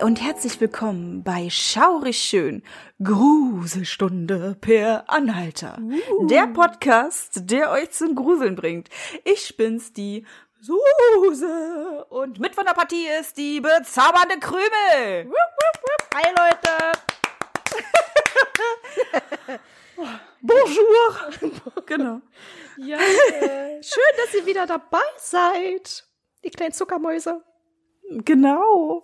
Hi und herzlich willkommen bei Schaurig Schön, Gruselstunde per Anhalter. Der Podcast, der euch zum Gruseln bringt. Ich bin's, die Suse. Und mit von der Partie ist die bezaubernde Krümel. Hi Leute! Bonjour. genau. Ja, äh, schön, dass ihr wieder dabei seid. Die kleinen Zuckermäuse. Genau.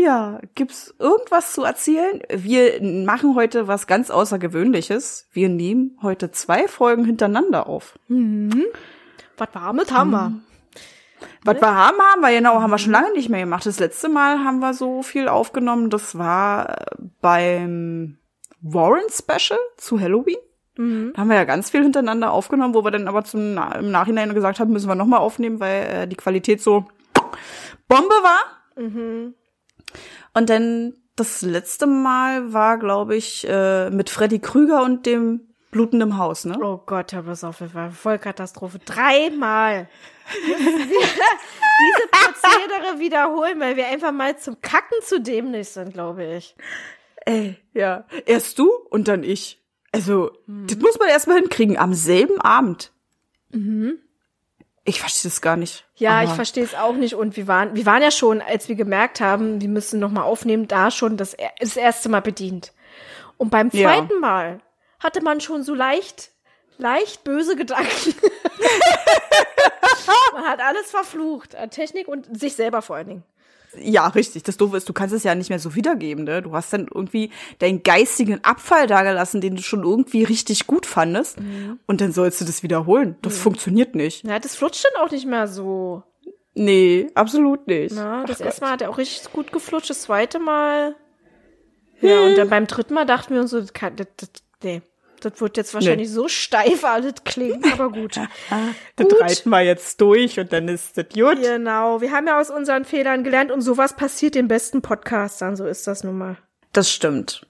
Ja, gibt's irgendwas zu erzählen? Wir machen heute was ganz Außergewöhnliches. Wir nehmen heute zwei Folgen hintereinander auf. Was warmes haben wir. Was wir haben, haben wir genau, haben wir schon lange nicht mehr gemacht. Das letzte Mal haben wir so viel aufgenommen. Das war beim Warren Special zu Halloween. Da haben wir ja ganz viel hintereinander aufgenommen, wo wir dann aber zum im Nachhinein gesagt haben, müssen wir nochmal aufnehmen, weil äh, die Qualität so Bombe war. Und dann das letzte Mal war, glaube ich, äh, mit Freddy Krüger und dem blutenden Haus, ne? Oh Gott, pass auf, das war Vollkatastrophe. Dreimal. Diese Prozedere wiederholen, weil wir einfach mal zum Kacken zu dämlich sind, glaube ich. Ey, ja. Erst du und dann ich. Also, das muss man erstmal hinkriegen, am selben Abend. Ich verstehe das gar nicht. Ja, ich verstehe es auch nicht. Und wir waren, wir waren ja schon, als wir gemerkt haben, wir müssen noch mal aufnehmen, da schon das, das erste Mal bedient. Und beim Ja. zweiten Mal hatte man schon so leicht, leicht böse Gedanken. man hat alles verflucht, an Technik und sich selber vor allen Dingen. Ja, richtig. Das Doofe ist, du kannst es ja nicht mehr so wiedergeben, ne? Du hast dann irgendwie deinen geistigen Abfall dagelassen, den du schon irgendwie richtig gut fandest. Und dann sollst du das wiederholen. Das funktioniert nicht. Ja, das flutscht dann auch nicht mehr so. Nee, absolut nicht. Na, das Ach erste Mal hat er auch richtig gut geflutscht, das zweite Mal. Ja, und dann beim dritten Mal dachten wir uns so, das, kann, das, das, nee, das wird jetzt wahrscheinlich so steif alles klingen, aber gut. Das Gut. reiten wir jetzt durch und dann ist das gut. Genau, wir haben ja aus unseren Fehlern gelernt und sowas passiert den besten Podcastern, so ist das nun mal. Das stimmt.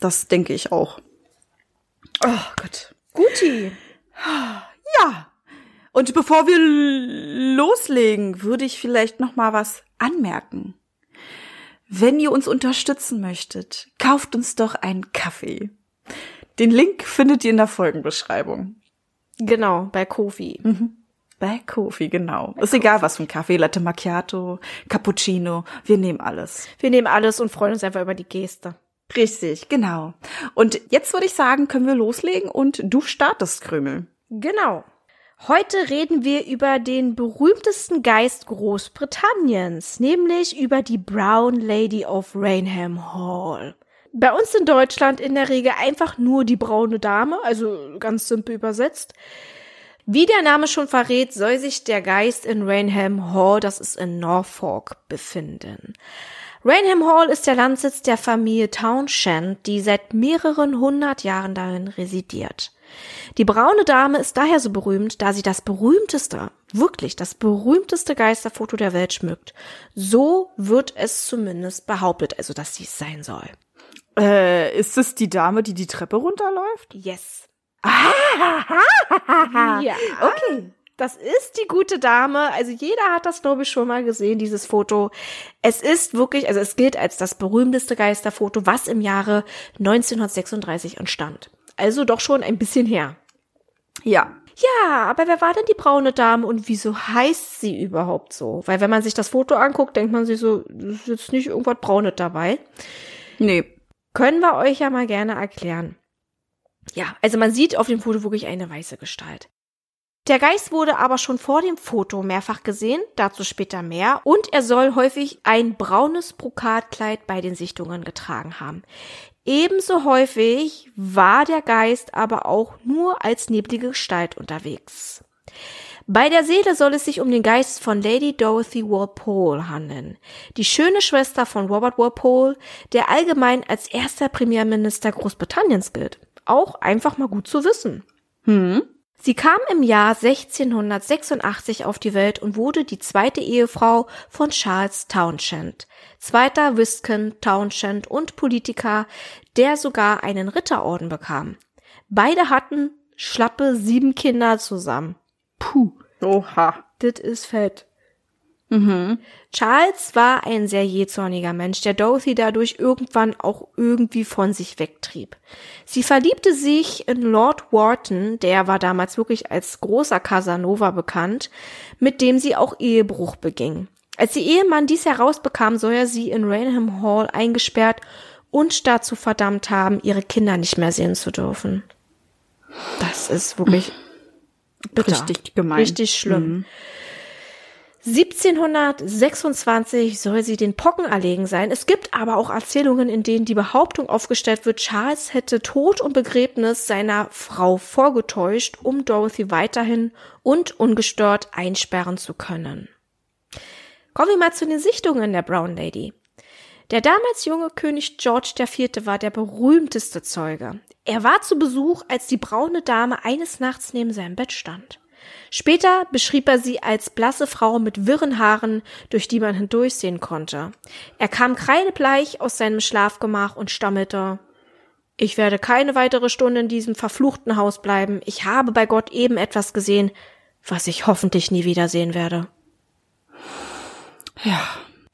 Das denke ich auch. Oh Gott. Guti. Ja. Und bevor wir loslegen, würde ich vielleicht noch mal was anmerken. Wenn ihr uns unterstützen möchtet, kauft uns doch einen Kaffee. Den Link findet ihr in der Folgenbeschreibung. Genau, bei Kofi. Bei Kofi, genau. Ist egal, was für ein Kaffee, Latte Macchiato, Cappuccino, wir nehmen alles. Wir nehmen alles und freuen uns einfach über die Geste. Richtig, genau. Und jetzt würde ich sagen, können wir loslegen und du startest, Krümel. Genau. Heute reden wir über den berühmtesten Geist Großbritanniens, nämlich über die Brown Lady of Rainham Hall. Bei uns in Deutschland in der Regel einfach nur die braune Dame, also ganz simpel übersetzt. Wie der Name schon verrät, soll sich der Geist in Rainham Hall, das ist in Norfolk, befinden. Rainham Hall ist der Landsitz der Familie Townshend, die seit mehreren hundert Jahren darin residiert. Die braune Dame ist daher so berühmt, da sie das berühmteste, wirklich das berühmteste Geisterfoto der Welt schmückt. So wird es zumindest behauptet, also dass sie es sein soll. Äh, ist es die Dame, die die Treppe runterläuft? Yes. ja. Okay. Das ist die gute Dame. Also jeder hat das, glaube ich, schon mal gesehen, dieses Foto. Es ist wirklich, also es gilt als das berühmteste Geisterfoto, was im Jahre 1936 entstand. Also doch schon ein bisschen her. Ja. Ja, aber wer war denn die braune Dame und wieso heißt sie überhaupt so? Weil wenn man sich das Foto anguckt, denkt man sich so, ist jetzt nicht irgendwas Braunes dabei. Nee. Können wir euch ja mal gerne erklären. Ja, also man sieht auf dem Foto wirklich eine weiße Gestalt. Der Geist wurde aber schon vor dem Foto mehrfach gesehen, dazu später mehr, und er soll häufig ein braunes Brokatkleid bei den Sichtungen getragen haben. Ebenso häufig war der Geist aber auch nur als neblige Gestalt unterwegs. Bei der Seele soll es sich um den Geist von Lady Dorothy Walpole handeln, die schöne Schwester von Robert Walpole, der allgemein als erster Premierminister Großbritanniens gilt. Auch einfach mal gut zu wissen. Hm. Sie kam im Jahr 1686 auf die Welt und wurde die zweite Ehefrau von Charles Townshend, zweiter Viscount Townshend und Politiker, der sogar einen Ritterorden bekam. Beide hatten schlappe sieben Kinder zusammen. Puh. Oha. Das ist fett. Mhm. Charles war ein sehr jähzorniger Mensch, der Dorothy dadurch irgendwann auch irgendwie von sich wegtrieb. Sie verliebte sich in Lord Wharton, der war damals wirklich als großer Casanova bekannt, mit dem sie auch Ehebruch beging. Als ihr Ehemann dies herausbekam, soll er sie in Rainham Hall eingesperrt und dazu verdammt haben, ihre Kinder nicht mehr sehen zu dürfen. Das ist wirklich bitter. richtig gemein. Richtig schlimm. Mhm. 1726 soll sie den Pocken erlegen sein. Es gibt aber auch Erzählungen, in denen die Behauptung aufgestellt wird, Charles hätte Tod und Begräbnis seiner Frau vorgetäuscht, um Dorothy weiterhin und ungestört einsperren zu können. Kommen wir mal zu den Sichtungen der Brown Lady. Der damals junge König George IV. war der berühmteste Zeuge. Er war zu Besuch, als die braune Dame eines Nachts neben seinem Bett stand. Später beschrieb er sie als blasse Frau mit wirren Haaren, durch die man hindurchsehen konnte. Er kam kreidebleich aus seinem Schlafgemach und stammelte Ich werde keine weitere Stunde in diesem verfluchten Haus bleiben. Ich habe bei Gott eben etwas gesehen, was ich hoffentlich nie wiedersehen werde. Ja.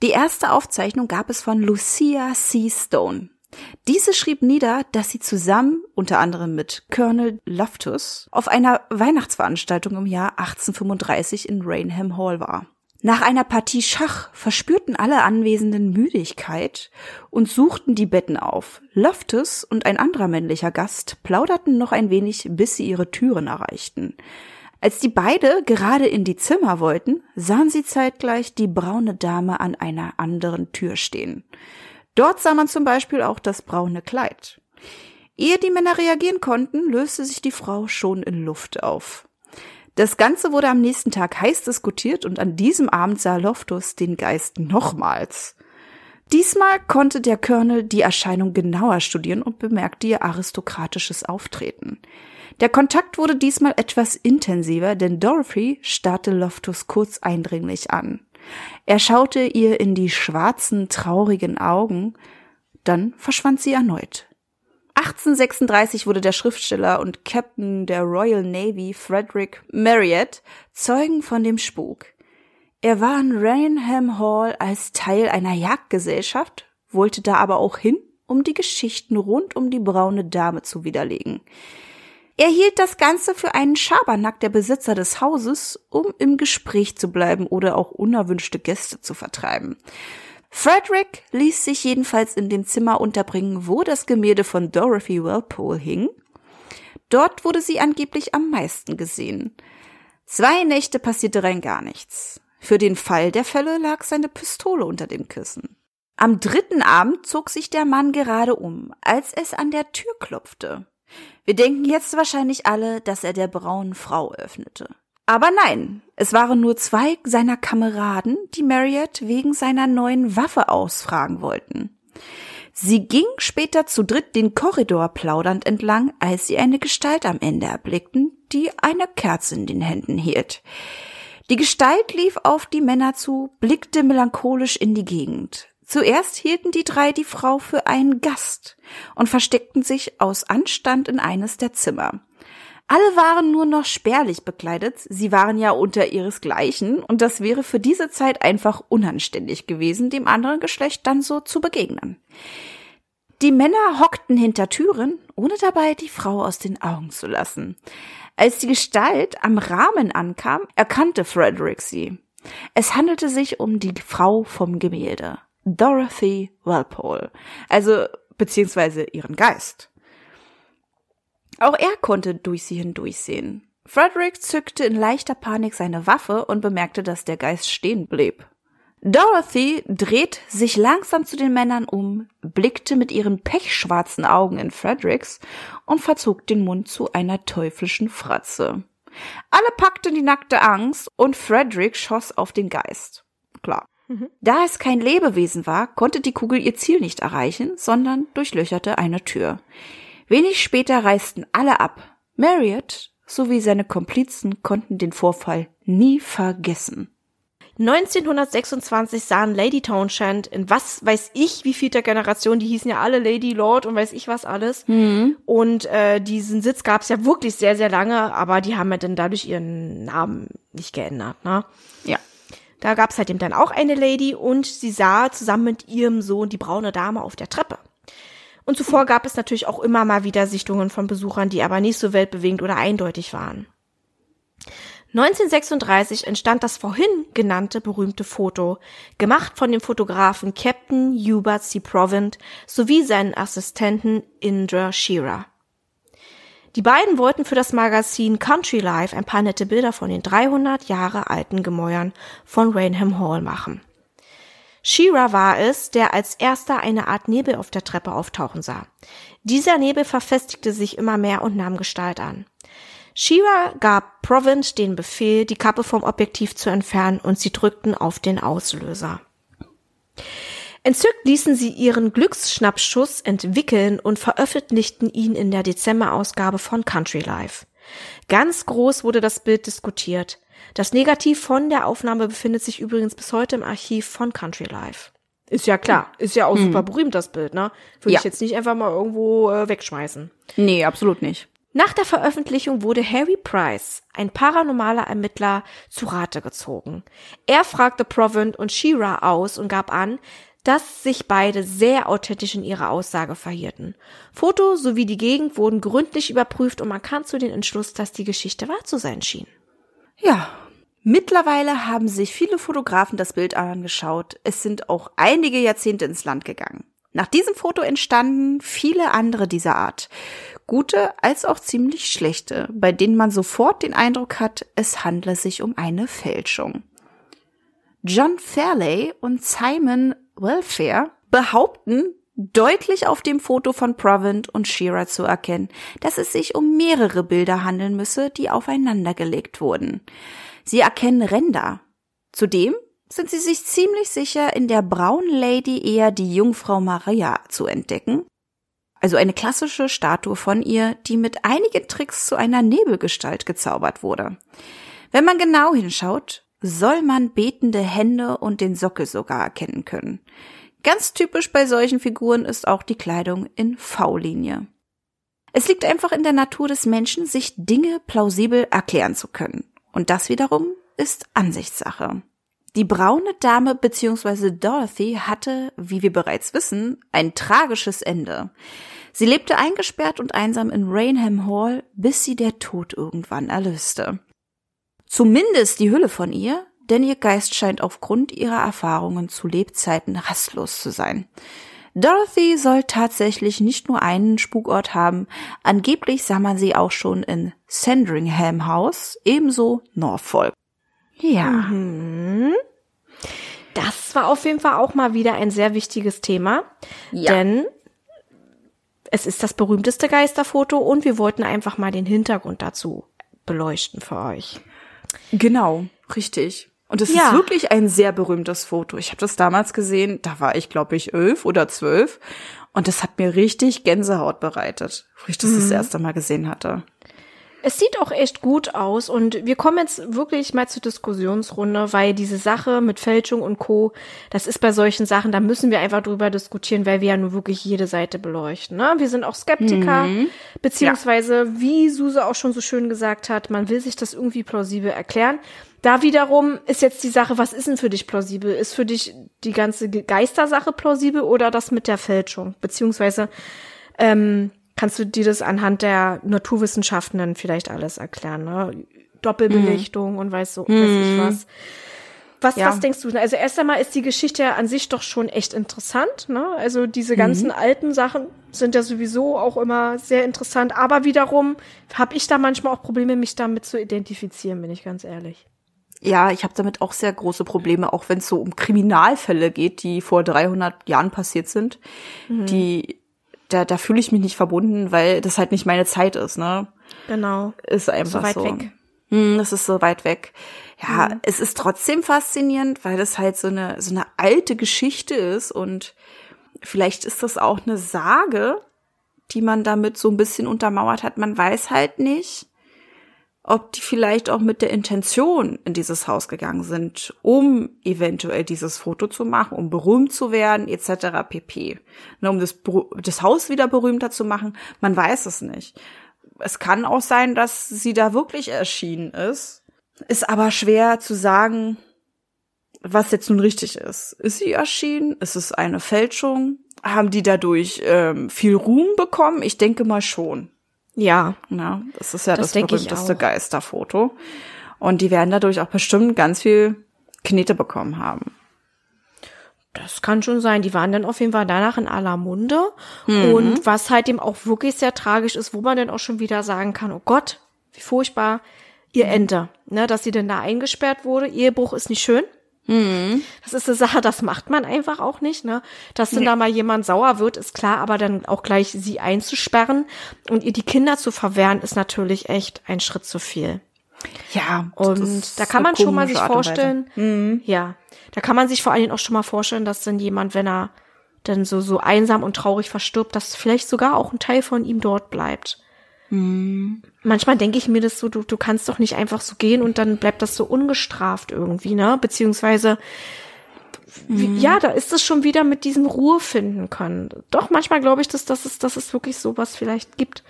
Die erste Aufzeichnung gab es von Lucia C. Stone. Diese schrieb nieder, dass sie zusammen, unter anderem mit Colonel Loftus, auf einer Weihnachtsveranstaltung im Jahr 1835 in Rainham Hall war. Nach einer Partie Schach verspürten alle Anwesenden Müdigkeit und suchten die Betten auf. Loftus und ein anderer männlicher Gast plauderten noch ein wenig, bis sie ihre Türen erreichten. Als die beide gerade in die Zimmer wollten, sahen sie zeitgleich die braune Dame an einer anderen Tür stehen. Dort sah man zum Beispiel auch das braune Kleid. Ehe die Männer reagieren konnten, löste sich die Frau schon in Luft auf. Das Ganze wurde am nächsten Tag heiß diskutiert und an diesem Abend sah Loftus den Geist nochmals. Diesmal konnte der Colonel die Erscheinung genauer studieren und bemerkte ihr aristokratisches Auftreten. Der Kontakt wurde diesmal etwas intensiver, denn Dorothy starrte Loftus kurz eindringlich an. Er schaute ihr in die schwarzen, traurigen Augen, dann verschwand sie erneut. 1836 wurde der Schriftsteller und Captain der Royal Navy Frederick Marriott Zeugen von dem Spuk. Er war in Rainham Hall als Teil einer Jagdgesellschaft, wollte da aber auch hin, um die Geschichten rund um die braune Dame zu widerlegen. Er hielt das Ganze für einen Schabernack der Besitzer des Hauses, um im Gespräch zu bleiben oder auch unerwünschte Gäste zu vertreiben. Frederick ließ sich jedenfalls in dem Zimmer unterbringen, wo das Gemälde von Dorothy Walpole hing. Dort wurde sie angeblich am meisten gesehen. Zwei Nächte passierte rein gar nichts. Für den Fall der Fälle lag seine Pistole unter dem Kissen. Am dritten Abend zog sich der Mann gerade um, als es an der Tür klopfte. Wir denken jetzt wahrscheinlich alle, dass er der braunen Frau öffnete. Aber nein, es waren nur zwei seiner Kameraden, die Marriott wegen seiner neuen Waffe ausfragen wollten. Sie ging später zu dritt den Korridor plaudernd entlang, als sie eine Gestalt am Ende erblickten, die eine Kerze in den Händen hielt. Die Gestalt lief auf die Männer zu, blickte melancholisch in die Gegend. Zuerst hielten die drei die Frau für einen Gast und versteckten sich aus Anstand in eines der Zimmer. Alle waren nur noch spärlich bekleidet, sie waren ja unter ihresgleichen, und das wäre für diese Zeit einfach unanständig gewesen, dem anderen Geschlecht dann so zu begegnen. Die Männer hockten hinter Türen, ohne dabei die Frau aus den Augen zu lassen. Als die Gestalt am Rahmen ankam, erkannte Frederick sie. Es handelte sich um die Frau vom Gemälde. Dorothy Walpole, also beziehungsweise ihren Geist. Auch er konnte durch sie hindurchsehen. Frederick zückte in leichter Panik seine Waffe und bemerkte, dass der Geist stehen blieb. Dorothy dreht sich langsam zu den Männern um, blickte mit ihren pechschwarzen Augen in Fredericks und verzog den Mund zu einer teuflischen Fratze. Alle packten die nackte Angst und Frederick schoss auf den Geist. Klar. Mhm. Da es kein Lebewesen war, konnte die Kugel ihr Ziel nicht erreichen, sondern durchlöcherte eine Tür. Wenig später reisten alle ab. Marriott sowie seine Komplizen konnten den Vorfall nie vergessen. 1926 sahen Lady Townshend in was weiß ich wie vielter Generation, die hießen ja alle Lady Lord und weiß ich was alles. Mhm. Und äh, diesen Sitz gab es ja wirklich sehr, sehr lange, aber die haben ja dann dadurch ihren Namen nicht geändert, ne? Ja. Da gab es halt eben dann auch eine Lady und sie sah zusammen mit ihrem Sohn die braune Dame auf der Treppe. Und zuvor gab es natürlich auch immer mal wieder Sichtungen von Besuchern, die aber nicht so weltbewegend oder eindeutig waren. 1936 entstand das vorhin genannte berühmte Foto, gemacht von dem Fotografen Captain Hubert C. Provent sowie seinen Assistenten Indra Shearer. Die beiden wollten für das Magazin Country Life ein paar nette Bilder von den 300 Jahre alten Gemäuern von Rainham Hall machen. Shearer war es, der als erster eine Art Nebel auf der Treppe auftauchen sah. Dieser Nebel verfestigte sich immer mehr und nahm Gestalt an. Shira gab Provent den Befehl, die Kappe vom Objektiv zu entfernen und sie drückten auf den Auslöser. Entzückt ließen sie ihren Glücksschnappschuss entwickeln und veröffentlichten ihn in der Dezemberausgabe von Country Life. Ganz groß wurde das Bild diskutiert. Das Negativ von der Aufnahme befindet sich übrigens bis heute im Archiv von Country Life. Ist ja klar, ist ja auch mhm. super berühmt, das Bild, ne? Würde ja. ich jetzt nicht einfach mal irgendwo äh, wegschmeißen. Nee, absolut nicht. Nach der Veröffentlichung wurde Harry Price, ein paranormaler Ermittler, zu Rate gezogen. Er fragte Provent und Shira aus und gab an, dass sich beide sehr authentisch in ihrer Aussage verhielten. Foto sowie die Gegend wurden gründlich überprüft und man kam zu den Entschluss, dass die Geschichte wahr zu sein schien. Ja, mittlerweile haben sich viele Fotografen das Bild angeschaut. Es sind auch einige Jahrzehnte ins Land gegangen. Nach diesem Foto entstanden viele andere dieser Art gute als auch ziemlich schlechte, bei denen man sofort den Eindruck hat, es handle sich um eine Fälschung. John Fairley und Simon Welfare behaupten, deutlich auf dem Foto von Provent und Shearer zu erkennen, dass es sich um mehrere Bilder handeln müsse, die aufeinandergelegt wurden. Sie erkennen Ränder. Zudem sind sie sich ziemlich sicher, in der braunen Lady eher die Jungfrau Maria zu entdecken, also eine klassische Statue von ihr, die mit einigen Tricks zu einer Nebelgestalt gezaubert wurde. Wenn man genau hinschaut, soll man betende Hände und den Sockel sogar erkennen können. Ganz typisch bei solchen Figuren ist auch die Kleidung in V-Linie. Es liegt einfach in der Natur des Menschen, sich Dinge plausibel erklären zu können. Und das wiederum ist Ansichtssache. Die braune Dame bzw. Dorothy hatte, wie wir bereits wissen, ein tragisches Ende. Sie lebte eingesperrt und einsam in Rainham Hall, bis sie der Tod irgendwann erlöste. Zumindest die Hülle von ihr, denn ihr Geist scheint aufgrund ihrer Erfahrungen zu Lebzeiten rastlos zu sein. Dorothy soll tatsächlich nicht nur einen Spukort haben, angeblich sah man sie auch schon in Sandringham House, ebenso Norfolk. Ja. Mhm. Das war auf jeden Fall auch mal wieder ein sehr wichtiges Thema. Ja. Denn es ist das berühmteste Geisterfoto und wir wollten einfach mal den Hintergrund dazu beleuchten für euch. Genau, richtig. Und es ja. ist wirklich ein sehr berühmtes Foto. Ich habe das damals gesehen, da war ich, glaube ich, elf oder zwölf. Und das hat mir richtig Gänsehaut bereitet, wo ich das mhm. das erste Mal gesehen hatte. Es sieht auch echt gut aus und wir kommen jetzt wirklich mal zur Diskussionsrunde, weil diese Sache mit Fälschung und Co., das ist bei solchen Sachen, da müssen wir einfach drüber diskutieren, weil wir ja nur wirklich jede Seite beleuchten. Ne? Wir sind auch Skeptiker, mhm. beziehungsweise, ja. wie Suse auch schon so schön gesagt hat, man will sich das irgendwie plausibel erklären. Da wiederum ist jetzt die Sache, was ist denn für dich plausibel? Ist für dich die ganze Geistersache plausibel oder das mit der Fälschung? Beziehungsweise, ähm, kannst du dir das anhand der Naturwissenschaften dann vielleicht alles erklären, ne? Doppelbelichtung mhm. und weiß so, weiß ich mhm. was. Was, ja. was denkst du? Also erst einmal ist die Geschichte an sich doch schon echt interessant. Ne? Also diese ganzen mhm. alten Sachen sind ja sowieso auch immer sehr interessant. Aber wiederum habe ich da manchmal auch Probleme, mich damit zu identifizieren, bin ich ganz ehrlich. Ja, ich habe damit auch sehr große Probleme, auch wenn es so um Kriminalfälle geht, die vor 300 Jahren passiert sind, mhm. die da, da fühle ich mich nicht verbunden, weil das halt nicht meine Zeit ist, ne? Genau. Ist einfach so. Weit so. weg. Hm, das ist so weit weg. Ja, mhm. es ist trotzdem faszinierend, weil das halt so eine, so eine alte Geschichte ist und vielleicht ist das auch eine Sage, die man damit so ein bisschen untermauert hat. Man weiß halt nicht. Ob die vielleicht auch mit der Intention in dieses Haus gegangen sind, um eventuell dieses Foto zu machen, um berühmt zu werden, etc. pp. Ne, um das, das Haus wieder berühmter zu machen, man weiß es nicht. Es kann auch sein, dass sie da wirklich erschienen ist. Ist aber schwer zu sagen, was jetzt nun richtig ist. Ist sie erschienen? Ist es eine Fälschung? Haben die dadurch ähm, viel Ruhm bekommen? Ich denke mal schon. Ja. Ja, das ist ja das, das berühmteste Geisterfoto. Und die werden dadurch auch bestimmt ganz viel Knete bekommen haben. Das kann schon sein. Die waren dann auf jeden Fall danach in aller Munde. Mhm. Und was halt eben auch wirklich sehr tragisch ist, wo man dann auch schon wieder sagen kann, oh Gott, wie furchtbar, ihr Ende. Ne, dass sie denn da eingesperrt wurde. Ehebruch ist nicht schön. Mhm. Das ist eine Sache, das macht man einfach auch nicht, ne? Dass denn nee. da mal jemand sauer wird, ist klar, aber dann auch gleich sie einzusperren und ihr die Kinder zu verwehren, ist natürlich echt ein Schritt zu viel. Ja. Und da kann man schon mal sich vorstellen, mhm. ja, da kann man sich vor allen Dingen auch schon mal vorstellen, dass dann jemand, wenn er dann so, so einsam und traurig verstirbt, dass vielleicht sogar auch ein Teil von ihm dort bleibt. Mhm. Manchmal denke ich mir das so, du, du kannst doch nicht einfach so gehen und dann bleibt das so ungestraft irgendwie, ne? Beziehungsweise, wie, mhm. ja, da ist es schon wieder mit diesem Ruhe finden können. Doch, manchmal glaube ich, dass, dass, es, dass es wirklich sowas vielleicht gibt.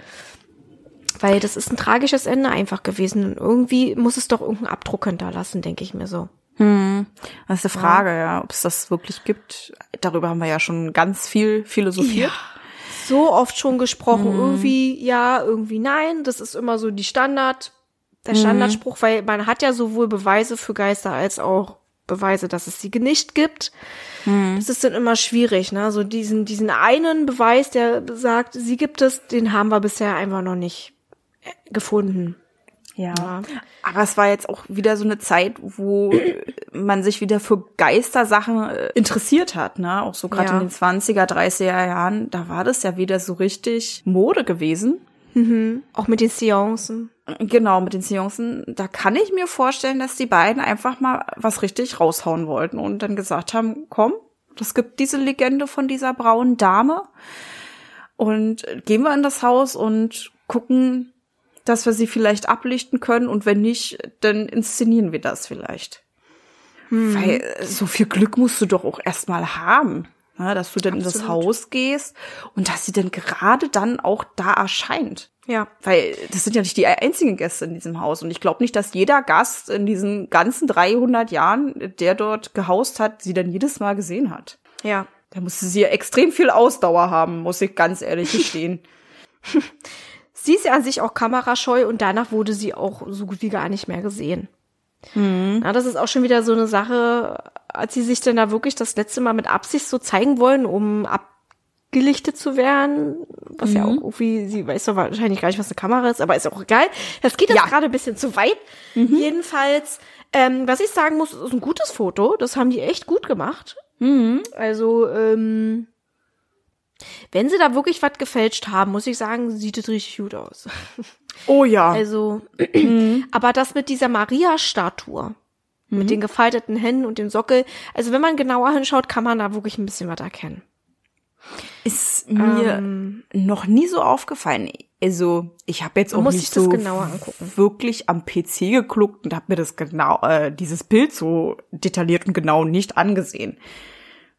Weil das ist ein tragisches Ende einfach gewesen. Und irgendwie muss es doch irgendeinen Abdruck hinterlassen, denke ich mir so. Hm. Das ist eine Frage, ja, ja ob es das wirklich gibt. Darüber haben wir ja schon ganz viel philosophiert. Ja so oft schon gesprochen, mhm. irgendwie ja, irgendwie nein. Das ist immer so die Standard, der mhm. Standardspruch, mhm. weil man hat ja sowohl Beweise für Geister als auch Beweise, dass es sie nicht gibt. Mhm. Das ist dann immer schwierig, ne? So diesen, diesen einen Beweis, der sagt, sie gibt es, den haben wir bisher einfach noch nicht äh, gefunden. Ja. ja. Aber es war jetzt auch wieder so eine Zeit, wo man sich wieder für Geistersachen äh, interessiert hat, ne? Auch so gerade ja. in den 20er, 30er Jahren, da war das ja wieder so richtig Mode gewesen. Mhm. Auch mit den Seancen. Genau, mit den Seancen. Da kann ich mir vorstellen, dass die beiden einfach mal was richtig raushauen wollten und dann gesagt haben, komm, das gibt diese Legende von dieser braunen Dame. Und gehen wir in das Haus und gucken, dass wir sie vielleicht ablichten können und wenn nicht, dann inszenieren wir das vielleicht. Hm. Weil äh, so viel Glück musst du doch auch erstmal haben, ne, dass du dann Absolut. in das Haus gehst und dass sie dann gerade dann auch da erscheint. Ja. Weil das sind ja nicht die einzigen Gäste in diesem Haus. Und ich glaube nicht, dass jeder Gast in diesen ganzen 300 Jahren, der dort gehaust hat, sie dann jedes Mal gesehen hat. Ja. Da musste sie ja extrem viel Ausdauer haben, muss ich ganz ehrlich gestehen. Sie ist ja an sich auch kamerascheu und danach wurde sie auch so gut wie gar nicht mehr gesehen. Mhm. Na, das ist auch schon wieder so eine Sache, als sie sich denn da wirklich das letzte Mal mit Absicht so zeigen wollen, um abgelichtet zu werden, was mhm. ja auch irgendwie, sie weiß doch wahrscheinlich gar nicht, was eine Kamera ist, aber ist auch egal. Das geht jetzt ja. gerade ein bisschen zu weit. Mhm. Jedenfalls, ähm, was ich sagen muss, ist ein gutes Foto. Das haben die echt gut gemacht. Mhm. Also, ähm, wenn sie da wirklich was gefälscht haben, muss ich sagen, sieht es richtig gut aus. Oh ja. Also, aber das mit dieser Maria-Statue, mhm. mit den gefalteten Händen und dem Sockel, also wenn man genauer hinschaut, kann man da wirklich ein bisschen was erkennen. Ist mir ähm, noch nie so aufgefallen. Also, ich habe jetzt auch nicht so wirklich am PC gekluckt und habe mir das genau, äh, dieses Bild so detailliert und genau nicht angesehen.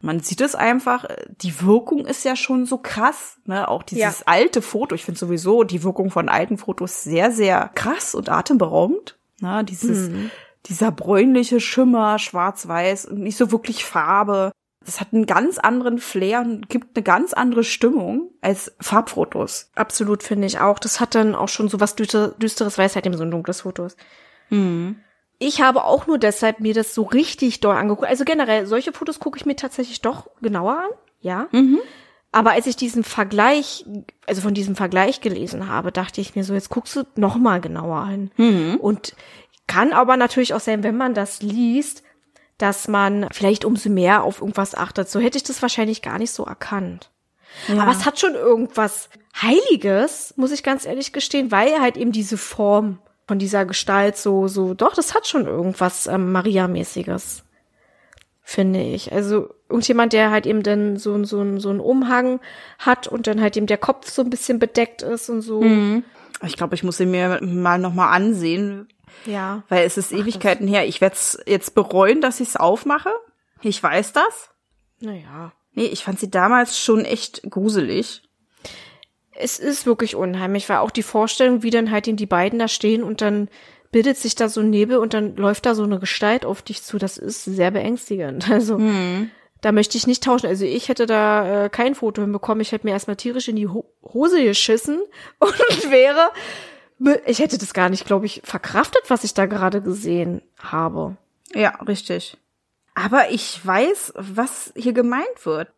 Man sieht es einfach, die Wirkung ist ja schon so krass, ne? Auch dieses ja. alte Foto, ich finde sowieso die Wirkung von alten Fotos sehr, sehr krass und atemberaubend. Ne? Dieses, mhm. dieser bräunliche Schimmer, schwarz-weiß und nicht so wirklich Farbe. Das hat einen ganz anderen Flair und gibt eine ganz andere Stimmung als Farbfotos. Absolut, finde ich auch. Das hat dann auch schon so was düsteres, weil es halt eben so ein dunkles Foto ist. Mhm. Ich habe auch nur deshalb mir das so richtig doll angeguckt. Also generell, solche Fotos gucke ich mir tatsächlich doch genauer an, ja. Mhm. Aber als ich diesen Vergleich, also von diesem Vergleich gelesen habe, dachte ich mir so, jetzt guckst du noch mal genauer hin. Mhm. Und kann aber natürlich auch sein, wenn man das liest, dass man vielleicht umso mehr auf irgendwas achtet. So hätte ich das wahrscheinlich gar nicht so erkannt. Ja. Aber es hat schon irgendwas Heiliges, muss ich ganz ehrlich gestehen, weil halt eben diese Form von dieser Gestalt so, so, doch, das hat schon irgendwas ähm, Maria-mäßiges, finde ich. Also irgendjemand, der halt eben dann so, so, so einen Umhang hat und dann halt eben der Kopf so ein bisschen bedeckt ist und so. Mhm. Ich glaube, ich muss sie mir mal nochmal ansehen. Ja. Weil es ist Ach, Ewigkeiten her. Ich werde es jetzt bereuen, dass ich es aufmache. Ich weiß das. Naja. Nee, ich fand sie damals schon echt gruselig. Es ist wirklich unheimlich, weil auch die Vorstellung, wie dann halt die beiden da stehen und dann bildet sich da so ein Nebel und dann läuft da so eine Gestalt auf dich zu. Das ist sehr beängstigend. Also hm. da möchte ich nicht tauschen. Also ich hätte da äh, kein Foto hinbekommen. Ich hätte mir erstmal tierisch in die Ho Hose geschissen und wäre, ich hätte das gar nicht, glaube ich, verkraftet, was ich da gerade gesehen habe. Ja, richtig. Aber ich weiß, was hier gemeint wird.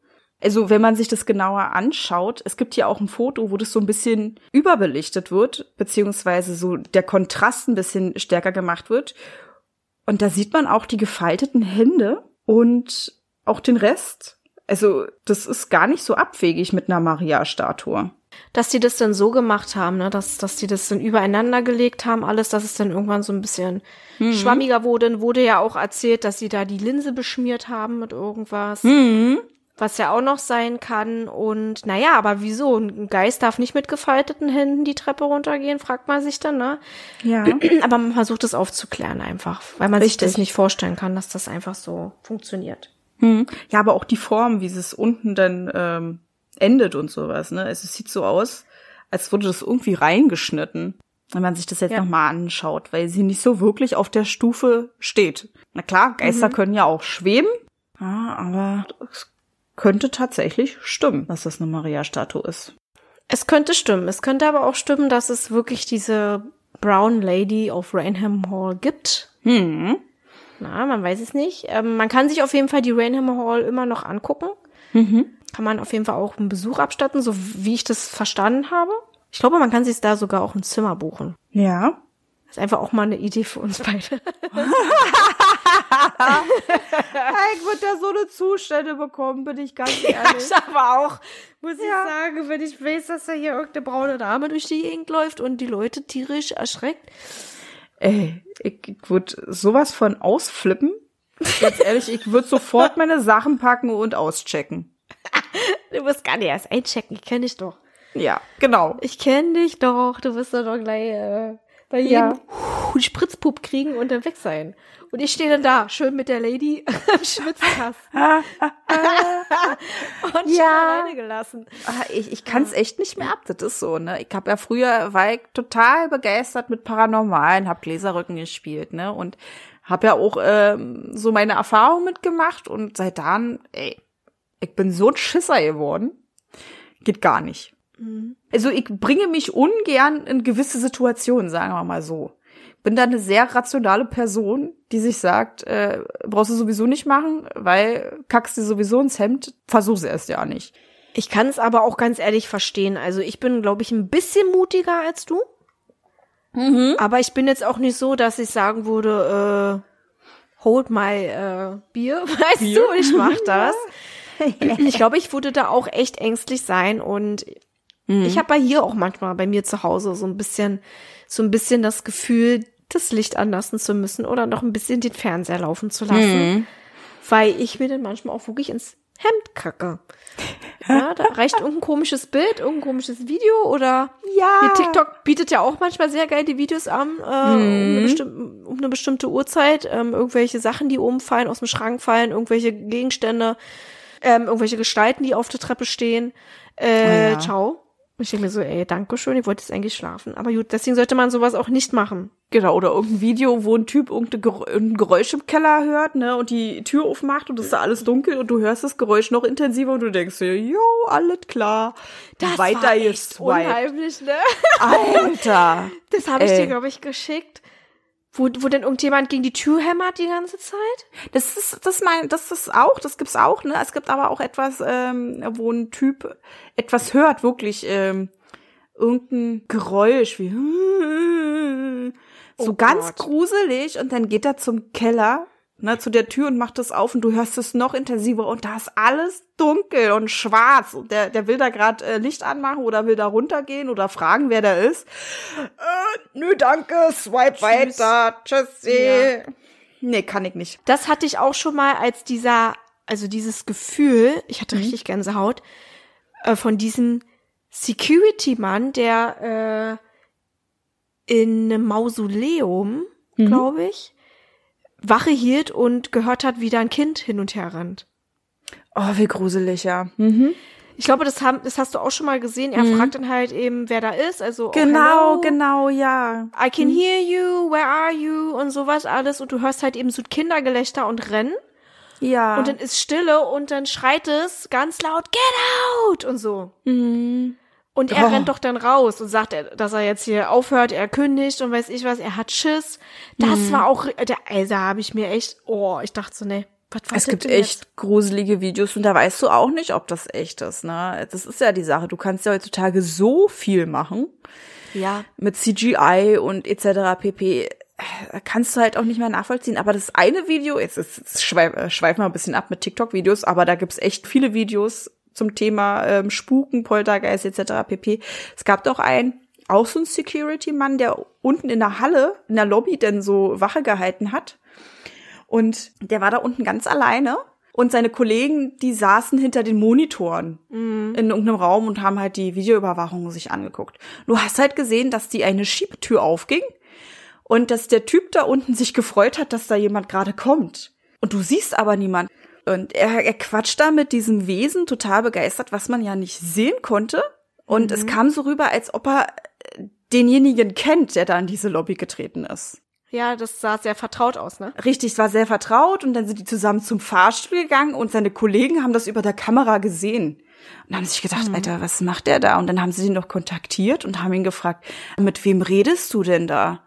Also, wenn man sich das genauer anschaut, es gibt hier auch ein Foto, wo das so ein bisschen überbelichtet wird, beziehungsweise so der Kontrast ein bisschen stärker gemacht wird. Und da sieht man auch die gefalteten Hände und auch den Rest. Also, das ist gar nicht so abwegig mit einer Maria-Statue. Dass die das dann so gemacht haben, ne, dass, dass die das dann übereinander gelegt haben, alles, dass es dann irgendwann so ein bisschen mhm. schwammiger wurde. Wurde ja auch erzählt, dass sie da die Linse beschmiert haben mit irgendwas. Mhm was ja auch noch sein kann. Und naja, aber wieso? Ein Geist darf nicht mit gefalteten Händen die Treppe runtergehen, fragt man sich dann, ne? Ja. Aber man versucht es aufzuklären einfach, weil man Richtig. sich das nicht vorstellen kann, dass das einfach so funktioniert. Hm. Ja, aber auch die Form, wie es unten dann ähm, endet und sowas, ne? Also es sieht so aus, als wurde das irgendwie reingeschnitten, wenn man sich das jetzt ja. nochmal anschaut, weil sie nicht so wirklich auf der Stufe steht. Na klar, Geister mhm. können ja auch schweben, ja, aber es könnte tatsächlich stimmen, dass das eine Maria-Statue ist. Es könnte stimmen. Es könnte aber auch stimmen, dass es wirklich diese Brown Lady of Rainham Hall gibt. Hm. Na, man weiß es nicht. Ähm, man kann sich auf jeden Fall die Rainham Hall immer noch angucken. Mhm. Kann man auf jeden Fall auch einen Besuch abstatten, so wie ich das verstanden habe. Ich glaube, man kann sich da sogar auch ein Zimmer buchen. Ja. Ist einfach auch mal eine Idee für uns beide. ich würde da so eine Zustände bekommen, bin ich ganz ehrlich. Ja, ich aber auch, muss ja. ich sagen, wenn ich weiß, dass da hier irgendeine braune Dame durch die Gegend läuft und die Leute tierisch erschreckt. Ey, ich würde sowas von ausflippen. Ganz ehrlich, ich würde sofort meine Sachen packen und auschecken. du musst gar nicht erst einchecken, ich kenne dich doch. Ja, genau. Ich kenne dich doch, du wirst doch gleich äh, bei jedem ja. einen Spritzpup kriegen und dann weg sein. Und ich stehe dann da, schön mit der Lady am Schwitzkasten. und ja. alleine gelassen. Ah, ich, ich kann es echt nicht mehr ab, das ist so, ne? Ich habe ja früher, war ich total begeistert mit Paranormalen, hab Gläserrücken gespielt, ne? Und habe ja auch ähm, so meine Erfahrung mitgemacht und seit dann, ey, ich bin so ein Schisser geworden. Geht gar nicht. Mhm. Also ich bringe mich ungern in gewisse Situationen, sagen wir mal so bin da eine sehr rationale Person, die sich sagt, äh, brauchst du sowieso nicht machen, weil kackst du sowieso ins Hemd, versuch's erst ja nicht. Ich kann es aber auch ganz ehrlich verstehen. Also ich bin, glaube ich, ein bisschen mutiger als du. Mhm. Aber ich bin jetzt auch nicht so, dass ich sagen würde, äh, hold my äh, Bier, weißt Bier? du, ich mach das. ich glaube, ich würde da auch echt ängstlich sein und mhm. ich habe bei hier auch manchmal bei mir zu Hause so ein bisschen so ein bisschen das Gefühl, das Licht anlassen zu müssen oder noch ein bisschen den Fernseher laufen zu lassen, mhm. weil ich mir dann manchmal auch wirklich ins Hemd kacke. Ja, da reicht irgendein komisches Bild, irgendein komisches Video oder ja. TikTok bietet ja auch manchmal sehr geile Videos an, äh, mhm. um, um, eine bestimmte Uhrzeit, ähm, irgendwelche Sachen, die oben fallen, aus dem Schrank fallen, irgendwelche Gegenstände, ähm, irgendwelche Gestalten, die auf der Treppe stehen. Äh, oh ja. Ciao. Und ich denke mir so, ey, danke schön, ich wollte jetzt eigentlich schlafen. Aber gut, deswegen sollte man sowas auch nicht machen. Genau, oder irgendein Video, wo ein Typ irgendein Geräusch im Keller hört, ne, und die Tür aufmacht und es ist da alles dunkel und du hörst das Geräusch noch intensiver und du denkst dir, jo, alles klar. Das Weiter war echt unheimlich, ne? Alter. Das habe ich ey. dir, glaube ich, geschickt. Wo, wo denn irgendjemand gegen die Tür hämmert die ganze Zeit? Das ist, das mein, das ist auch, das gibt's auch, ne? Es gibt aber auch etwas, ähm, wo ein Typ etwas hört, wirklich, ähm, irgendein Geräusch wie so oh ganz Gott. gruselig und dann geht er zum Keller ne, zu der Tür und macht das auf und du hörst es noch intensiver und da ist alles dunkel und schwarz und der, der will da gerade äh, Licht anmachen oder will da runtergehen oder fragen, wer da ist. Äh, nö, danke, swipe Tschüss. weiter, tschüssi. Ja. Nee, kann ich nicht. Das hatte ich auch schon mal als dieser, also dieses Gefühl, ich hatte mhm. richtig Gänsehaut, äh, von diesem Security-Mann, der äh, in einem Mausoleum, mhm. glaube ich, Wache hielt und gehört hat, wie da ein Kind hin und her rennt. Oh, wie gruselig, ja. Mhm. Ich glaube, das, haben, das hast du auch schon mal gesehen. Er mhm. fragt dann halt eben, wer da ist. Also oh, genau, oh, genau, ja. I can mhm. hear you. Where are you? Und sowas alles. Und du hörst halt eben so Kindergelächter und Rennen. Ja. Und dann ist Stille und dann schreit es ganz laut, get out! Und so. Mhm. Und er oh. rennt doch dann raus und sagt, dass er jetzt hier aufhört, er kündigt und weiß ich was, er hat Schiss. Das mhm. war auch, der, also habe ich mir echt, oh, ich dachte so, ne, was Es gibt echt jetzt? gruselige Videos und da weißt du auch nicht, ob das echt ist, ne? Das ist ja die Sache. Du kannst ja heutzutage so viel machen. Ja. Mit CGI und etc. pp kannst du halt auch nicht mehr nachvollziehen. Aber das eine Video, jetzt, jetzt schweifen äh, schweif wir ein bisschen ab mit TikTok-Videos, aber da gibt's echt viele Videos zum Thema ähm, Spuken, Poltergeist etc. pp. Es gab doch einen, auch so ein Security-Mann, der unten in der Halle, in der Lobby denn so Wache gehalten hat. Und der war da unten ganz alleine. Und seine Kollegen, die saßen hinter den Monitoren mhm. in irgendeinem Raum und haben halt die Videoüberwachung sich angeguckt. Du hast halt gesehen, dass die eine Schiebetür aufging und dass der Typ da unten sich gefreut hat, dass da jemand gerade kommt. Und du siehst aber niemand. Und er, er quatscht da mit diesem Wesen total begeistert, was man ja nicht sehen konnte. Und mhm. es kam so rüber, als ob er denjenigen kennt, der da in diese Lobby getreten ist. Ja, das sah sehr vertraut aus, ne? Richtig, es war sehr vertraut und dann sind die zusammen zum Fahrstuhl gegangen und seine Kollegen haben das über der Kamera gesehen. Und haben sich gedacht, mhm. Alter, was macht der da? Und dann haben sie ihn noch kontaktiert und haben ihn gefragt, mit wem redest du denn da?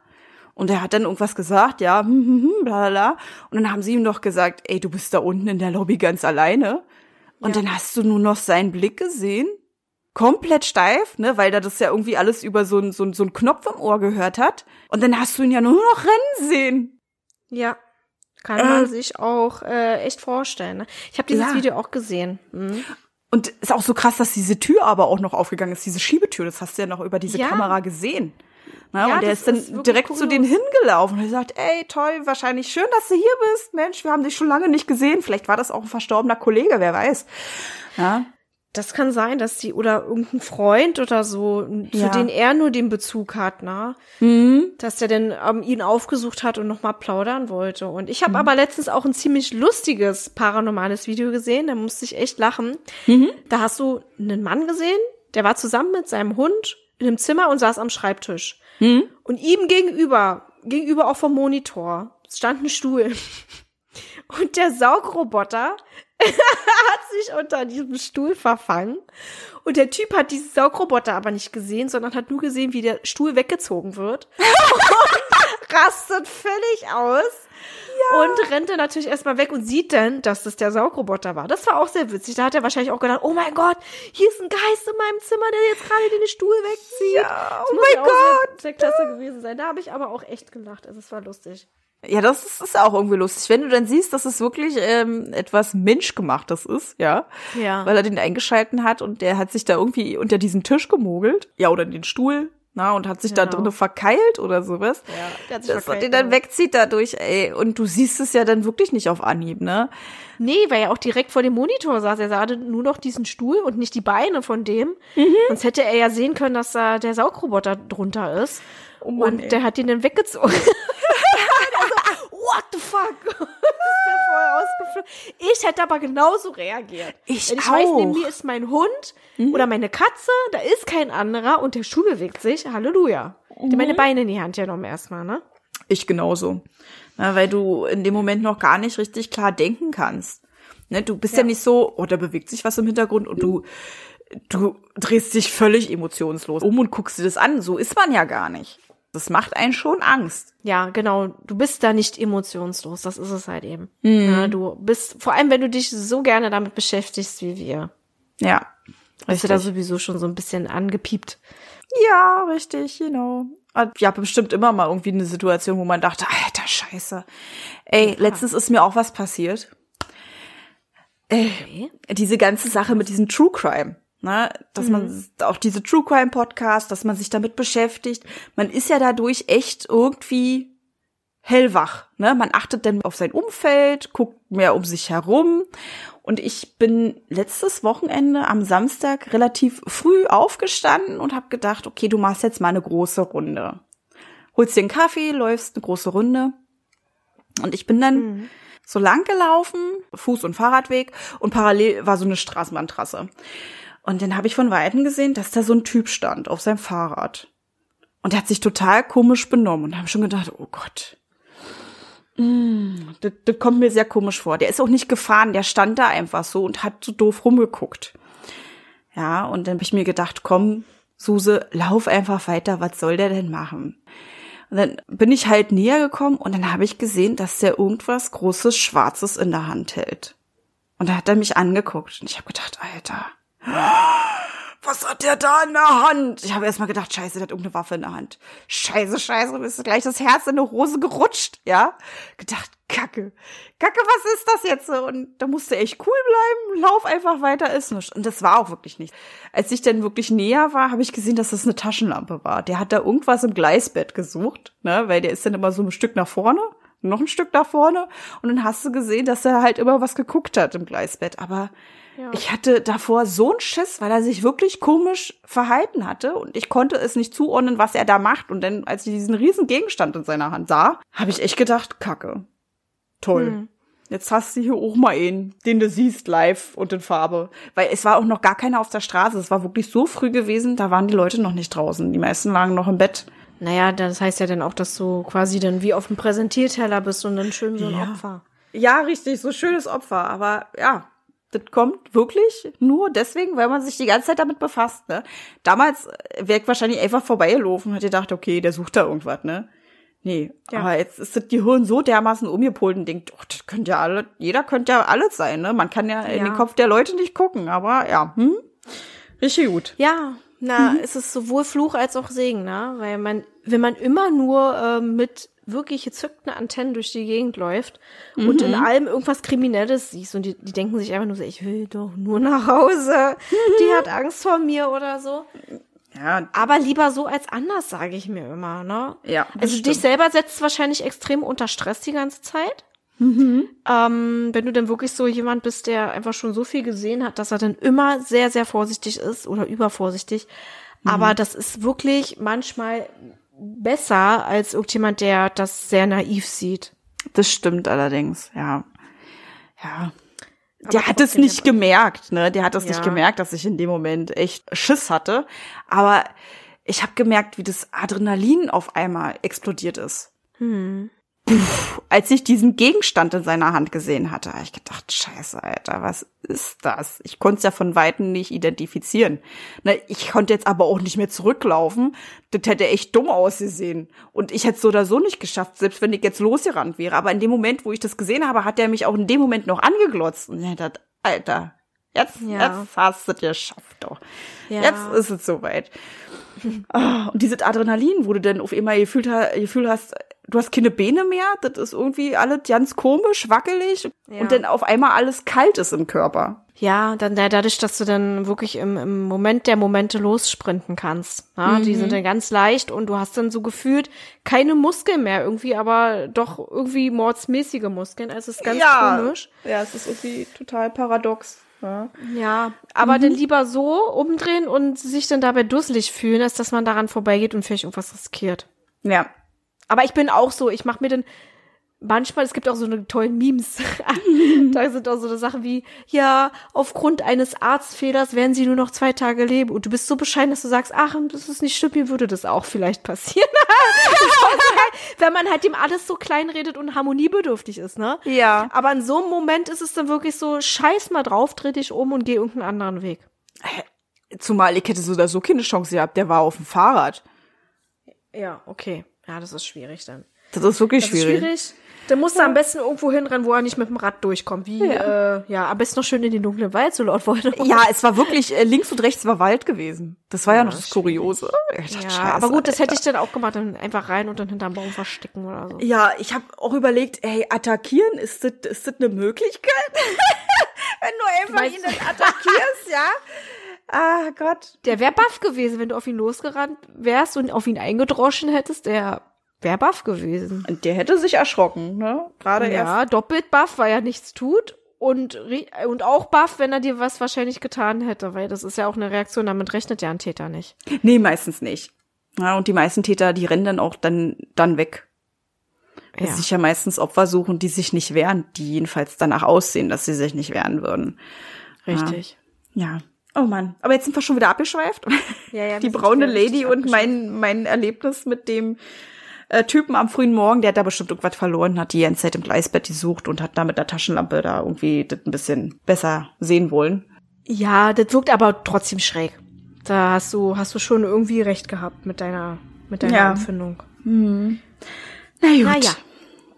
Und er hat dann irgendwas gesagt, ja, hm, hm, hm, bla, bla, bla. Und dann haben sie ihm doch gesagt, ey, du bist da unten in der Lobby ganz alleine. Und ja. dann hast du nur noch seinen Blick gesehen. Komplett steif, ne, weil er das ja irgendwie alles über so einen so, so einen Knopf im Ohr gehört hat. Und dann hast du ihn ja nur noch rennen sehen. Ja. Kann man äh, sich auch äh, echt vorstellen. Ne? Ich habe dieses ja. Video auch gesehen. Mhm. Und ist auch so krass, dass diese Tür aber auch noch aufgegangen ist, diese Schiebetür. Das hast du ja noch über diese ja. Kamera gesehen. Na, ja, und der ist dann direkt kurios. zu denen hingelaufen und er sagt, ey, toll, wahrscheinlich schön, dass du hier bist. Mensch, wir haben dich schon lange nicht gesehen. Vielleicht war das auch ein verstorbener Kollege, wer weiß. Ja. Das kann sein, dass die oder irgendein Freund oder so, zu ja. den er nur den Bezug hat, ne? Mhm. Dass der denn ähm, ihn aufgesucht hat und nochmal plaudern wollte. Und ich habe mhm. aber letztens auch ein ziemlich lustiges paranormales Video gesehen, da musste ich echt lachen. Mhm. Da hast du einen Mann gesehen, der war zusammen mit seinem Hund in einem Zimmer und saß am Schreibtisch. Hm? Und ihm gegenüber, gegenüber auch vom Monitor, stand ein Stuhl. Und der Saugroboter hat sich unter diesem Stuhl verfangen. Und der Typ hat diesen Saugroboter aber nicht gesehen, sondern hat nur gesehen, wie der Stuhl weggezogen wird. und rastet völlig aus. Ja. Und rennt dann natürlich erstmal weg und sieht dann, dass das der Saugroboter war. Das war auch sehr witzig. Da hat er wahrscheinlich auch gedacht, oh mein Gott, hier ist ein Geist in meinem Zimmer, der jetzt gerade den Stuhl wegzieht. Ja, oh mein Gott. Sehr, sehr klasse gewesen sein. Da habe ich aber auch echt gelacht. Also es war lustig. Ja, das ist, ist auch irgendwie lustig. Wenn du dann siehst, dass es wirklich ähm, etwas Menschgemachtes ist, ja. Ja. Weil er den eingeschalten hat und der hat sich da irgendwie unter diesen Tisch gemogelt. Ja, oder in den Stuhl na, und hat sich genau. da drinnen verkeilt oder sowas. Ja, der hat sich das, verkeilt, den dann wegzieht dadurch, ey. Und du siehst es ja dann wirklich nicht auf Anhieb, ne? Nee, weil er auch direkt vor dem Monitor saß. Er sah nur noch diesen Stuhl und nicht die Beine von dem. Mhm. Sonst hätte er ja sehen können, dass da der Saugroboter drunter ist. Oh Mann, und ey. der hat ihn dann weggezogen. what the fuck? Ich hätte aber genauso reagiert. Ich, Wenn ich auch. weiß, neben mir ist mein Hund mhm. oder meine Katze, da ist kein anderer und der Schuh bewegt sich, Halleluja. Mhm. Meine Beine in die Hand genommen erstmal, ne? Ich genauso. Na, weil du in dem Moment noch gar nicht richtig klar denken kannst. Ne, du bist ja. ja nicht so, oh, da bewegt sich was im Hintergrund und du, du drehst dich völlig emotionslos um und guckst dir das an. So ist man ja gar nicht. Das macht einen schon Angst. Ja, genau. Du bist da nicht emotionslos. Das ist es halt eben. Mhm. Ja, du bist, vor allem wenn du dich so gerne damit beschäftigst wie wir. Ja. Bist du da sowieso schon so ein bisschen angepiept. Ja, richtig, genau. Ja, bestimmt immer mal irgendwie eine Situation, wo man dachte, alter Scheiße. Ey, ja. letztens ist mir auch was passiert. Ey, okay. Diese ganze Sache mit diesem True Crime. Ne, dass mhm. man auch diese True Crime Podcast, dass man sich damit beschäftigt. Man ist ja dadurch echt irgendwie hellwach. Ne? Man achtet dann auf sein Umfeld, guckt mehr um sich herum. Und ich bin letztes Wochenende am Samstag relativ früh aufgestanden und habe gedacht, okay, du machst jetzt mal eine große Runde. holst dir einen Kaffee, läufst eine große Runde. Und ich bin dann mhm. so lang gelaufen, Fuß- und Fahrradweg, und parallel war so eine Straßenbahntrasse. Und dann habe ich von Weitem gesehen, dass da so ein Typ stand auf seinem Fahrrad. Und der hat sich total komisch benommen und habe schon gedacht, oh Gott. Mm, das, das kommt mir sehr komisch vor. Der ist auch nicht gefahren, der stand da einfach so und hat so doof rumgeguckt. Ja, und dann habe ich mir gedacht, komm, Suse, lauf einfach weiter, was soll der denn machen? Und dann bin ich halt näher gekommen und dann habe ich gesehen, dass der irgendwas Großes, Schwarzes in der Hand hält. Und da hat er mich angeguckt und ich habe gedacht, Alter, was hat der da in der Hand? Ich habe erst mal gedacht, scheiße, der hat irgendeine Waffe in der Hand. Scheiße, scheiße, ist gleich das Herz in eine Hose gerutscht, ja? Gedacht, Kacke. Kacke, was ist das jetzt? Und da musste echt cool bleiben, lauf einfach weiter, ist nichts. Und das war auch wirklich nicht. Als ich dann wirklich näher war, habe ich gesehen, dass das eine Taschenlampe war. Der hat da irgendwas im Gleisbett gesucht, ne? Weil der ist dann immer so ein Stück nach vorne noch ein Stück nach vorne und dann hast du gesehen, dass er halt immer was geguckt hat im Gleisbett. Aber ja. Ich hatte davor so einen Schiss, weil er sich wirklich komisch verhalten hatte und ich konnte es nicht zuordnen, was er da macht. Und dann, als ich diesen riesen Gegenstand in seiner Hand sah, habe ich echt gedacht, Kacke. Toll. Hm. Jetzt hast du hier auch mal einen, den du siehst live und in Farbe. Weil es war auch noch gar keiner auf der Straße. Es war wirklich so früh gewesen, da waren die Leute noch nicht draußen. Die meisten lagen noch im Bett. Naja, das heißt ja dann auch, dass du quasi dann wie auf dem Präsentierteller bist und dann schön so ein ja. Opfer. Ja, richtig, so schönes Opfer. Aber ja, das kommt wirklich nur deswegen, weil man sich die ganze Zeit damit befasst, ne? Damals wäre ich wahrscheinlich einfach vorbeigelaufen und hätte gedacht, okay, der sucht da irgendwas, ne? Nee, ja. aber jetzt ist das Gehirn so dermaßen umgepolt und denkt, oh, das könnte ja alle, jeder könnte ja alles sein, ne? Man kann ja, ja. in den Kopf der Leute nicht gucken, aber ja, hm? Richtig gut. Ja, na, mhm. es ist sowohl Fluch als auch Segen, ne? Weil man, wenn man immer nur äh, mit wirklich gezückten Antennen durch die Gegend läuft mhm. und in mhm. allem irgendwas Kriminelles siehst und die, die denken sich einfach nur so, ich will doch nur nach Hause. Mhm. Die hat Angst vor mir oder so. Ja. Aber lieber so als anders, sage ich mir immer, ne? Ja. Also stimmt. dich selber setzt wahrscheinlich extrem unter Stress die ganze Zeit. Mhm. Ähm, wenn du dann wirklich so jemand bist, der einfach schon so viel gesehen hat, dass er dann immer sehr, sehr vorsichtig ist oder übervorsichtig. Mhm. Aber das ist wirklich manchmal besser als irgendjemand, der das sehr naiv sieht. Das stimmt allerdings, ja. Ja. Der hat es nicht gemerkt, ne? Der hat es ja. nicht gemerkt, dass ich in dem Moment echt Schiss hatte. Aber ich habe gemerkt, wie das Adrenalin auf einmal explodiert ist. Hm. Puh, als ich diesen Gegenstand in seiner Hand gesehen hatte, habe ich gedacht, scheiße, Alter, was ist das? Ich konnte es ja von Weitem nicht identifizieren. Ne, ich konnte jetzt aber auch nicht mehr zurücklaufen. Das hätte echt dumm ausgesehen. Und ich hätte es so oder so nicht geschafft, selbst wenn ich jetzt losgerannt wäre. Aber in dem Moment, wo ich das gesehen habe, hat er mich auch in dem Moment noch angeglotzt. Und ich dachte, Alter, jetzt, ja. jetzt hast du es geschafft, doch. Ja. Jetzt ist es soweit. Oh, und dieses Adrenalin, wo du dann auf einmal gefühlt, Gefühl hast, du hast keine Beine mehr, das ist irgendwie alles ganz komisch, wackelig ja. und dann auf einmal alles kalt ist im Körper. Ja, dann dadurch, dass du dann wirklich im, im Moment der Momente lossprinten kannst. Ja, mhm. Die sind dann ganz leicht und du hast dann so gefühlt keine Muskeln mehr irgendwie, aber doch irgendwie mordsmäßige Muskeln. Also es ist ganz ja. komisch. Ja, es ist irgendwie total paradox. Ja, ja aber mhm. dann lieber so umdrehen und sich dann dabei dusselig fühlen, als dass man daran vorbeigeht und vielleicht irgendwas riskiert. Ja, aber ich bin auch so, ich mache mir dann manchmal, es gibt auch so eine tollen Memes. da sind auch so eine Sachen wie, ja, aufgrund eines Arztfehlers werden sie nur noch zwei Tage leben. Und du bist so bescheiden, dass du sagst, ach, das ist nicht stimmt, mir würde das auch vielleicht passieren. Wenn man halt dem alles so klein redet und harmoniebedürftig ist, ne? Ja. Aber in so einem Moment ist es dann wirklich so, scheiß mal drauf, dreh dich um und geh irgendeinen anderen Weg. Zumal ich hätte so oder so keine Chance gehabt, der war auf dem Fahrrad. Ja, okay. Ja, das ist schwierig dann. Das ist wirklich das schwierig. Ist schwierig. Dann musst du ja. am besten irgendwo hinrennen, wo er nicht mit dem Rad durchkommt. Wie, ja, äh, ja am besten noch schön in den dunklen Wald, so laut Voldemort. Ja, es war wirklich, äh, links und rechts war Wald gewesen. Das war ja, ja noch das Kuriose. Dachte, ja, Scheiße, aber gut, das hätte ich dann auch gemacht, dann einfach rein und dann hinterm Baum verstecken oder so. Ja, ich habe auch überlegt, ey, attackieren, ist das, ist das eine Möglichkeit? Wenn du einfach ihn dann attackierst, ja? Ah Gott. Der wäre baff gewesen, wenn du auf ihn losgerannt wärst und auf ihn eingedroschen hättest. Der wäre baff gewesen. Und der hätte sich erschrocken, ne? Gerade ja, erst. Ja, doppelt baff, weil er nichts tut. Und, und auch baff, wenn er dir was wahrscheinlich getan hätte, weil das ist ja auch eine Reaktion, damit rechnet ja ein Täter nicht. Nee, meistens nicht. Ja, und die meisten Täter, die rennen dann auch dann, dann weg. Ja. Es sich ja meistens Opfer suchen, die sich nicht wehren, die jedenfalls danach aussehen, dass sie sich nicht wehren würden. Richtig. Ja. ja. Oh Mann, aber jetzt sind wir schon wieder abgeschweift. Ja, ja, die braune Lady und mein, mein Erlebnis mit dem äh, Typen am frühen Morgen, der hat da bestimmt irgendwas verloren, hat die ganze Zeit im Gleisbett gesucht und hat da mit der Taschenlampe da irgendwie das ein bisschen besser sehen wollen. Ja, das wirkt aber trotzdem schräg. Da hast du, hast du schon irgendwie recht gehabt mit deiner, mit deiner ja. Empfindung. Hm. Na gut. Naja.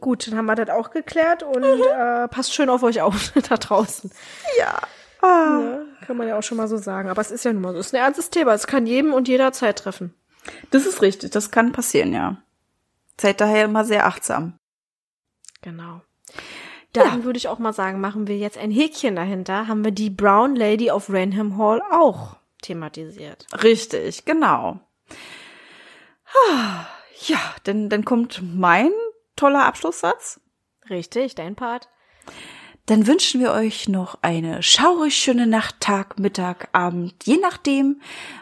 Gut, dann haben wir das auch geklärt und mhm. äh, passt schön auf euch auf da draußen. Ja. Ah. ja. Kann man ja auch schon mal so sagen. Aber es ist ja nun mal so. Es ist ein ernstes Thema. Es kann jedem und jederzeit treffen. Das ist richtig. Das kann passieren, ja. Seid daher immer sehr achtsam. Genau. Dann ja. würde ich auch mal sagen, machen wir jetzt ein Häkchen dahinter. Haben wir die Brown Lady of Ranham Hall auch thematisiert. Richtig, genau. Ja, denn dann kommt mein toller Abschlusssatz. Richtig, dein Part. Dann wünschen wir euch noch eine schaurig schöne Nacht, Tag, Mittag, Abend, je nachdem,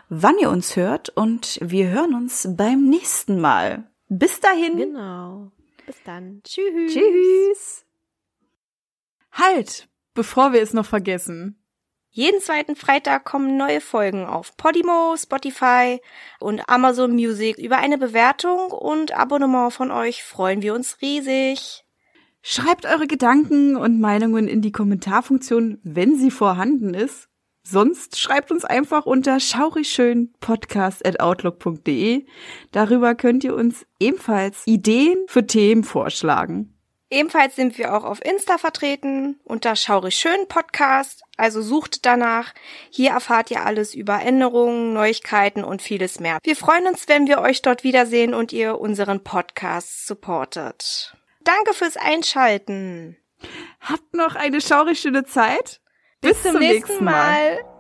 wann ihr uns hört. Und wir hören uns beim nächsten Mal. Bis dahin. Genau. Bis dann. Tschüss. Tschüss. Halt, bevor wir es noch vergessen. Jeden zweiten Freitag kommen neue Folgen auf Podimo, Spotify und Amazon Music. Über eine Bewertung und Abonnement von euch freuen wir uns riesig. Schreibt eure Gedanken und Meinungen in die Kommentarfunktion, wenn sie vorhanden ist. Sonst schreibt uns einfach unter schaurigschönpodcast.outlook.de. Darüber könnt ihr uns ebenfalls Ideen für Themen vorschlagen. Ebenfalls sind wir auch auf Insta vertreten unter Schaurig Schön Podcast, also sucht danach. Hier erfahrt ihr alles über Änderungen, Neuigkeiten und vieles mehr. Wir freuen uns, wenn wir euch dort wiedersehen und ihr unseren Podcast supportet. Danke fürs Einschalten. Habt noch eine schaurig schöne Zeit. Bis, Bis zum, nächsten Mal. mal.